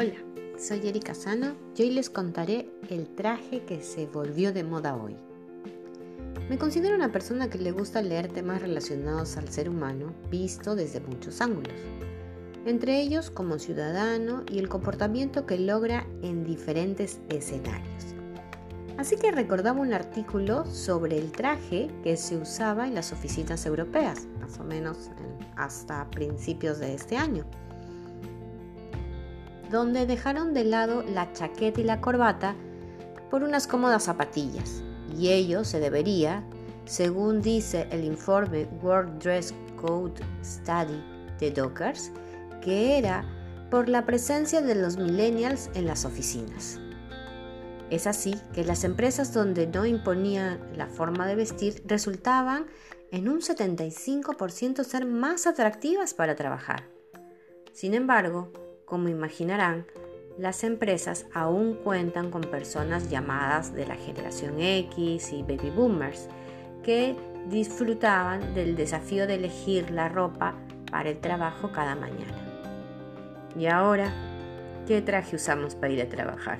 Hola, soy Erika Sano y hoy les contaré el traje que se volvió de moda hoy. Me considero una persona que le gusta leer temas relacionados al ser humano visto desde muchos ángulos, entre ellos como ciudadano y el comportamiento que logra en diferentes escenarios. Así que recordaba un artículo sobre el traje que se usaba en las oficinas europeas, más o menos hasta principios de este año donde dejaron de lado la chaqueta y la corbata por unas cómodas zapatillas. Y ello se debería, según dice el informe World Dress Code Study de Dockers, que era por la presencia de los millennials en las oficinas. Es así que las empresas donde no imponían la forma de vestir resultaban en un 75% ser más atractivas para trabajar. Sin embargo, como imaginarán, las empresas aún cuentan con personas llamadas de la generación X y baby boomers que disfrutaban del desafío de elegir la ropa para el trabajo cada mañana. Y ahora, ¿qué traje usamos para ir a trabajar?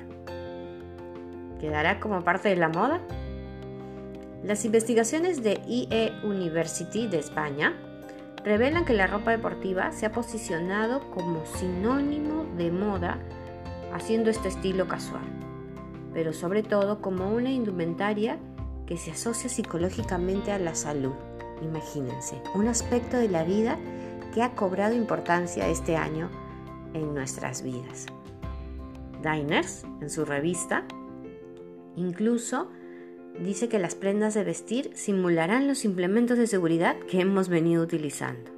¿Quedará como parte de la moda? Las investigaciones de IE University de España revelan que la ropa deportiva se ha posicionado como sinónimo de moda haciendo este estilo casual, pero sobre todo como una indumentaria que se asocia psicológicamente a la salud. Imagínense, un aspecto de la vida que ha cobrado importancia este año en nuestras vidas. Diners, en su revista, incluso dice que las prendas de vestir simularán los implementos de seguridad que hemos venido utilizando,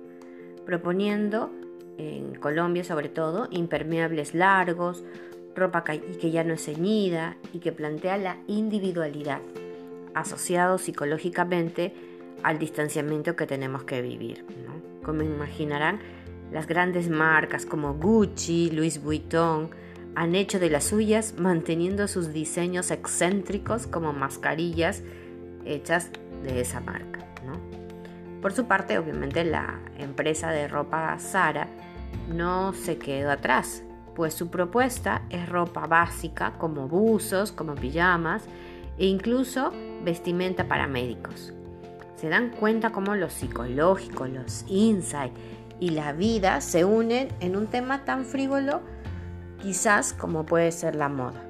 proponiendo, en Colombia sobre todo, impermeables largos, ropa que ya no es ceñida y que plantea la individualidad, asociado psicológicamente al distanciamiento que tenemos que vivir. Como imaginarán, las grandes marcas como Gucci, Louis Vuitton, han hecho de las suyas manteniendo sus diseños excéntricos como mascarillas hechas de esa marca. Por su parte, obviamente la empresa de ropa Zara no se quedó atrás, pues su propuesta es ropa básica como buzos, como pijamas e incluso vestimenta para médicos. Se dan cuenta cómo lo psicológico, los insights y la vida se unen en un tema tan frívolo quizás como puede ser la moda.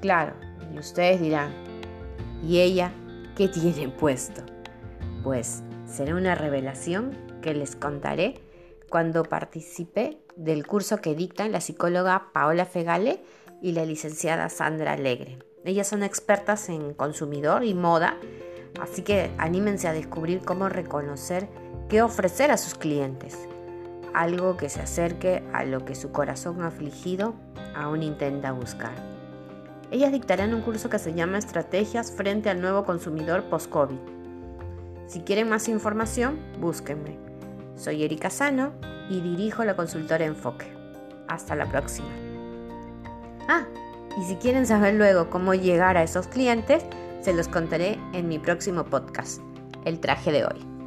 Claro, y ustedes dirán, ¿y ella qué tiene puesto? Pues será una revelación que les contaré cuando participe del curso que dictan la psicóloga Paola Fegale y la licenciada Sandra Alegre. Ellas son expertas en consumidor y moda, así que anímense a descubrir cómo reconocer qué ofrecer a sus clientes algo que se acerque a lo que su corazón afligido aún intenta buscar. Ellas dictarán un curso que se llama Estrategias frente al nuevo consumidor post-COVID. Si quieren más información, búsquenme. Soy Erika Sano y dirijo la consultora Enfoque. Hasta la próxima. Ah, y si quieren saber luego cómo llegar a esos clientes, se los contaré en mi próximo podcast, El traje de hoy.